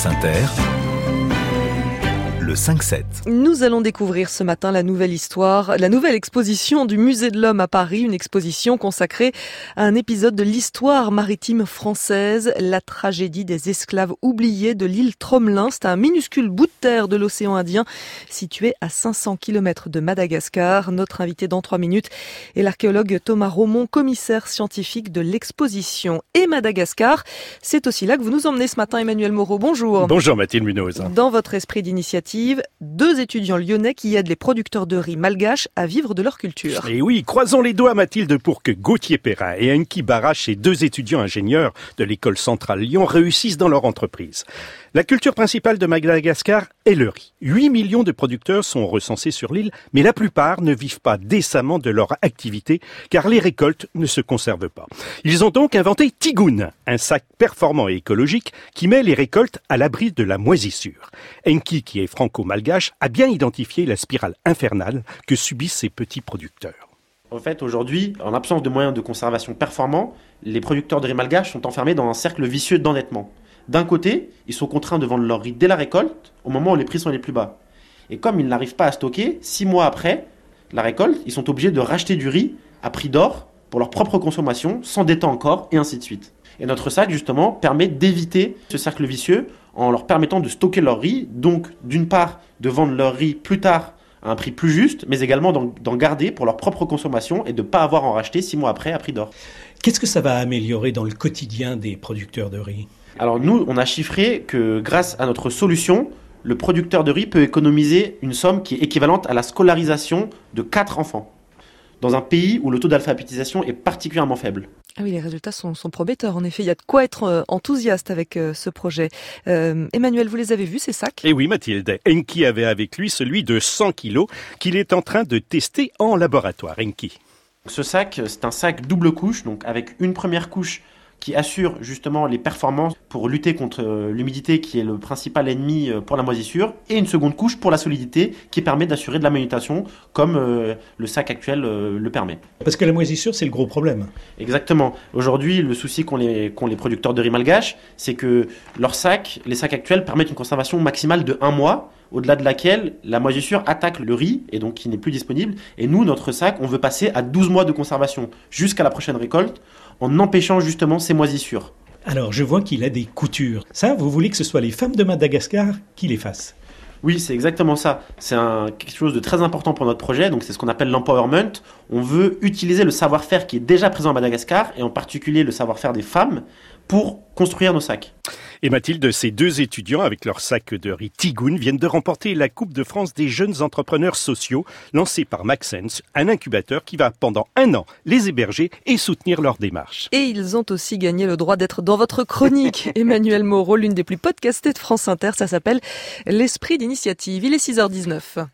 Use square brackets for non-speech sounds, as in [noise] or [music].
Le 5-7. Nous allons découvrir ce matin la nouvelle histoire, la nouvelle exposition du Musée de l'Homme à Paris, une exposition consacrée à un épisode de l'histoire maritime française, la tragédie des esclaves oubliés de l'île Tromelin. C'est un minuscule bout de terre de l'océan Indien situé à 500 km de Madagascar. Notre invité dans trois minutes est l'archéologue Thomas Romont, commissaire scientifique de l'exposition. Et Madagascar, c'est aussi là que vous nous emmenez ce matin, Emmanuel Moreau. Bonjour. Bonjour Mathilde Munoz. Dans votre esprit d'initiative, deux étudiants lyonnais qui aident les producteurs de riz malgaches à vivre de leur culture. Et oui, croisons les doigts Mathilde pour que Gauthier Perrin et Enki Barach, ces deux étudiants ingénieurs de l'école centrale Lyon, réussissent dans leur entreprise. La culture principale de Madagascar est le riz. 8 millions de producteurs sont recensés sur l'île, mais la plupart ne vivent pas décemment de leur activité car les récoltes ne se conservent pas. Ils ont donc inventé Tigoun, un sac performant et écologique qui met les récoltes à l'abri de la moisissure. Enki, qui est franco-malgache, a bien identifié la spirale infernale que subissent ces petits producteurs. En fait, aujourd'hui, en absence de moyens de conservation performants, les producteurs de riz malgache sont enfermés dans un cercle vicieux d'endettement. D'un côté, ils sont contraints de vendre leur riz dès la récolte, au moment où les prix sont les plus bas. Et comme ils n'arrivent pas à stocker, six mois après la récolte, ils sont obligés de racheter du riz à prix d'or pour leur propre consommation, s'endettant encore, et ainsi de suite. Et notre sac, justement, permet d'éviter ce cercle vicieux en leur permettant de stocker leur riz, donc d'une part de vendre leur riz plus tard à un prix plus juste, mais également d'en garder pour leur propre consommation et de ne pas avoir à en racheter six mois après à prix d'or. Qu'est-ce que ça va améliorer dans le quotidien des producteurs de riz? Alors nous, on a chiffré que grâce à notre solution, le producteur de riz peut économiser une somme qui est équivalente à la scolarisation de 4 enfants, dans un pays où le taux d'alphabétisation est particulièrement faible. Ah oui, les résultats sont, prometteurs. En effet, il y a de quoi être euh, enthousiaste avec euh, ce projet. Euh, Emmanuel, vous les avez vus, ces sacs? Eh oui, Mathilde. Enki avait avec lui celui de 100 kilos qu'il est en train de tester en laboratoire. Enki. Ce sac, c'est un sac double couche, donc avec une première couche qui assure justement les performances pour lutter contre euh, l'humidité qui est le principal ennemi euh, pour la moisissure, et une seconde couche pour la solidité qui permet d'assurer de la manutention comme euh, le sac actuel le permet. Parce que la moisissure, c'est le gros problème. Exactement. Aujourd'hui, le souci qu'ont les, les, producteurs de riz malgache, c'est que leurs sacs, les sacs actuels, permettent une conservation maximale de un mois, au-delà de laquelle la moisissure attaque le riz et donc qui n'est plus disponible. Et nous, notre sac, on veut passer à 12 mois de conservation jusqu'à la prochaine récolte en empêchant justement ces moisissures. Alors, je vois qu'il a des coutures. Ça, vous voulez que ce soit les femmes de Madagascar qui les fassent? Oui, c'est exactement ça. C'est quelque chose de très important pour notre projet. Donc, c'est ce qu'on appelle l'empowerment. On veut utiliser le savoir-faire qui est déjà présent à Madagascar, et en particulier le savoir-faire des femmes, pour construire nos sacs. Et Mathilde, ces deux étudiants avec leur sac de riz Tigoun viennent de remporter la Coupe de France des jeunes entrepreneurs sociaux lancée par Maxence, un incubateur qui va pendant un an les héberger et soutenir leur démarche. Et ils ont aussi gagné le droit d'être dans votre chronique, [laughs] Emmanuel Moreau, l'une des plus podcastées de France Inter. Ça s'appelle L'esprit d'initiative. Il est 6h19.